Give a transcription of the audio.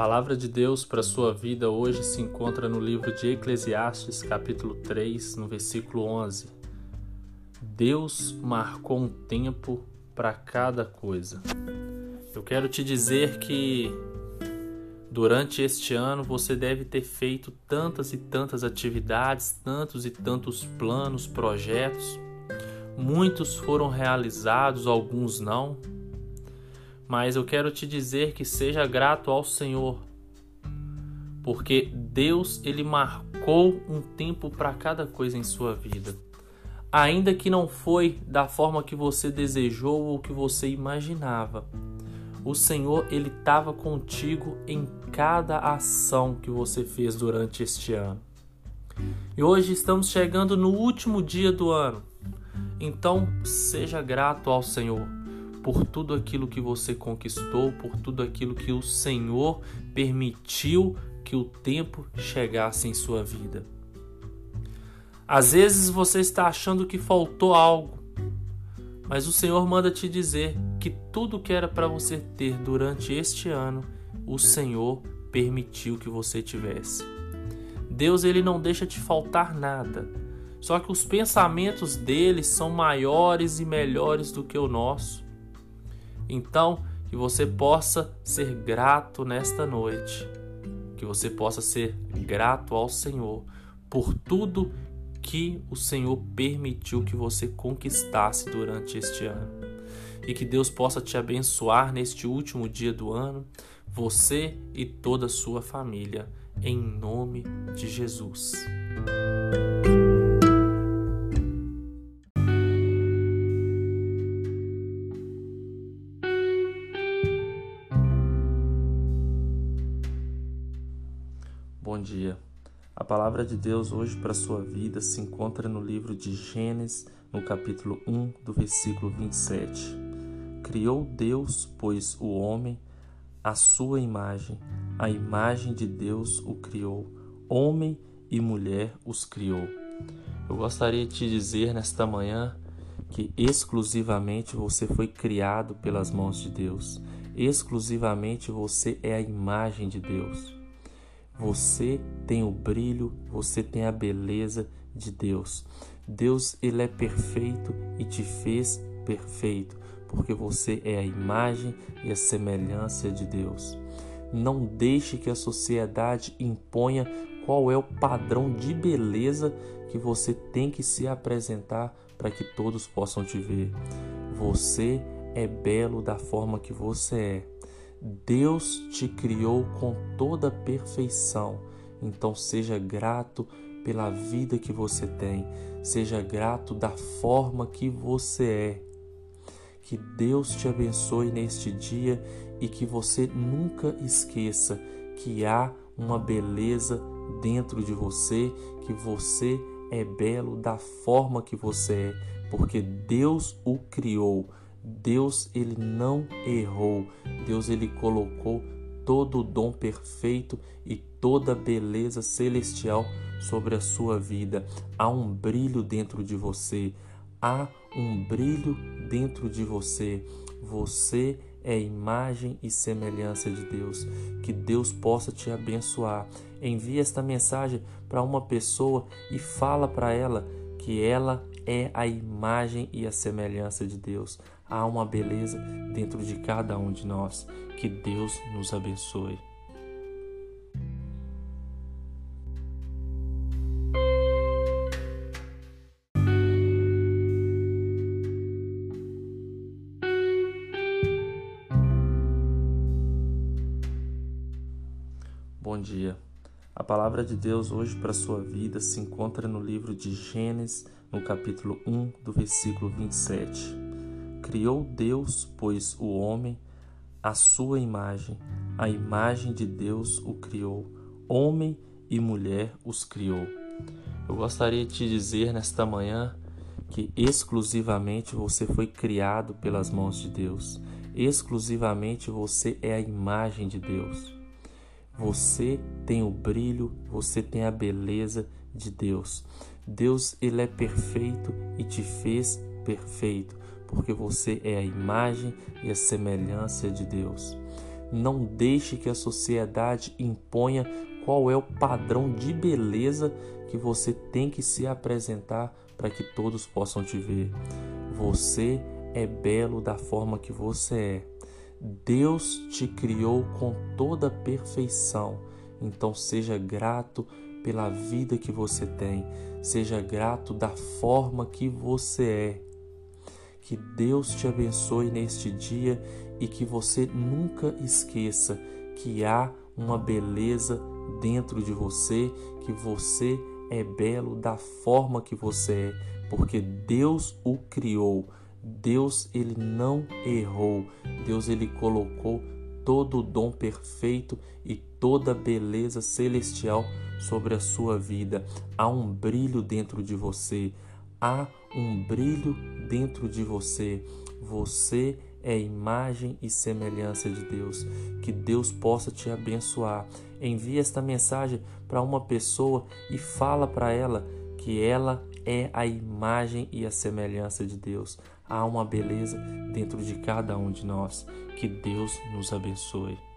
palavra de Deus para a sua vida hoje se encontra no livro de Eclesiastes, capítulo 3, no versículo 11. Deus marcou um tempo para cada coisa. Eu quero te dizer que durante este ano você deve ter feito tantas e tantas atividades, tantos e tantos planos, projetos. Muitos foram realizados, alguns não mas eu quero te dizer que seja grato ao Senhor, porque Deus ele marcou um tempo para cada coisa em sua vida. Ainda que não foi da forma que você desejou ou que você imaginava, o Senhor ele estava contigo em cada ação que você fez durante este ano. E hoje estamos chegando no último dia do ano. Então, seja grato ao Senhor por tudo aquilo que você conquistou, por tudo aquilo que o Senhor permitiu que o tempo chegasse em sua vida. Às vezes você está achando que faltou algo, mas o Senhor manda te dizer que tudo que era para você ter durante este ano, o Senhor permitiu que você tivesse. Deus ele não deixa te faltar nada. Só que os pensamentos dele são maiores e melhores do que o nosso. Então, que você possa ser grato nesta noite, que você possa ser grato ao Senhor por tudo que o Senhor permitiu que você conquistasse durante este ano. E que Deus possa te abençoar neste último dia do ano, você e toda a sua família, em nome de Jesus. Bom dia. A palavra de Deus hoje para a sua vida se encontra no livro de Gênesis, no capítulo 1, do versículo 27. Criou Deus, pois, o homem à sua imagem, a imagem de Deus o criou, homem e mulher os criou. Eu gostaria de te dizer nesta manhã que exclusivamente você foi criado pelas mãos de Deus. Exclusivamente você é a imagem de Deus. Você tem o brilho, você tem a beleza de Deus. Deus ele é perfeito e te fez perfeito, porque você é a imagem e a semelhança de Deus. Não deixe que a sociedade imponha qual é o padrão de beleza que você tem que se apresentar para que todos possam te ver. Você é belo da forma que você é. Deus te criou com toda perfeição, então seja grato pela vida que você tem, seja grato da forma que você é. Que Deus te abençoe neste dia e que você nunca esqueça que há uma beleza dentro de você, que você é belo da forma que você é, porque Deus o criou. Deus ele não errou. Deus ele colocou todo o dom perfeito e toda a beleza celestial sobre a sua vida. Há um brilho dentro de você. Há um brilho dentro de você. Você é imagem e semelhança de Deus. Que Deus possa te abençoar. Envie esta mensagem para uma pessoa e fala para ela que ela é a imagem e a semelhança de Deus. Há uma beleza dentro de cada um de nós. Que Deus nos abençoe. Bom dia. A palavra de Deus hoje para a sua vida se encontra no livro de Gênesis, no capítulo 1, do versículo 27. Criou Deus, pois, o homem à sua imagem, a imagem de Deus o criou, homem e mulher os criou. Eu gostaria de te dizer nesta manhã que exclusivamente você foi criado pelas mãos de Deus, exclusivamente você é a imagem de Deus. Você tem o brilho, você tem a beleza de Deus. Deus ele é perfeito e te fez perfeito, porque você é a imagem e a semelhança de Deus. Não deixe que a sociedade imponha qual é o padrão de beleza que você tem que se apresentar para que todos possam te ver. Você é belo da forma que você é. Deus te criou com toda perfeição. Então seja grato pela vida que você tem. Seja grato da forma que você é. Que Deus te abençoe neste dia e que você nunca esqueça que há uma beleza dentro de você, que você é belo da forma que você é, porque Deus o criou. Deus ele não errou. Deus ele colocou todo o dom perfeito e toda a beleza celestial sobre a sua vida. Há um brilho dentro de você. Há um brilho dentro de você. Você é imagem e semelhança de Deus. Que Deus possa te abençoar. Envie esta mensagem para uma pessoa e fala para ela que ela é a imagem e a semelhança de Deus. Há uma beleza dentro de cada um de nós. Que Deus nos abençoe.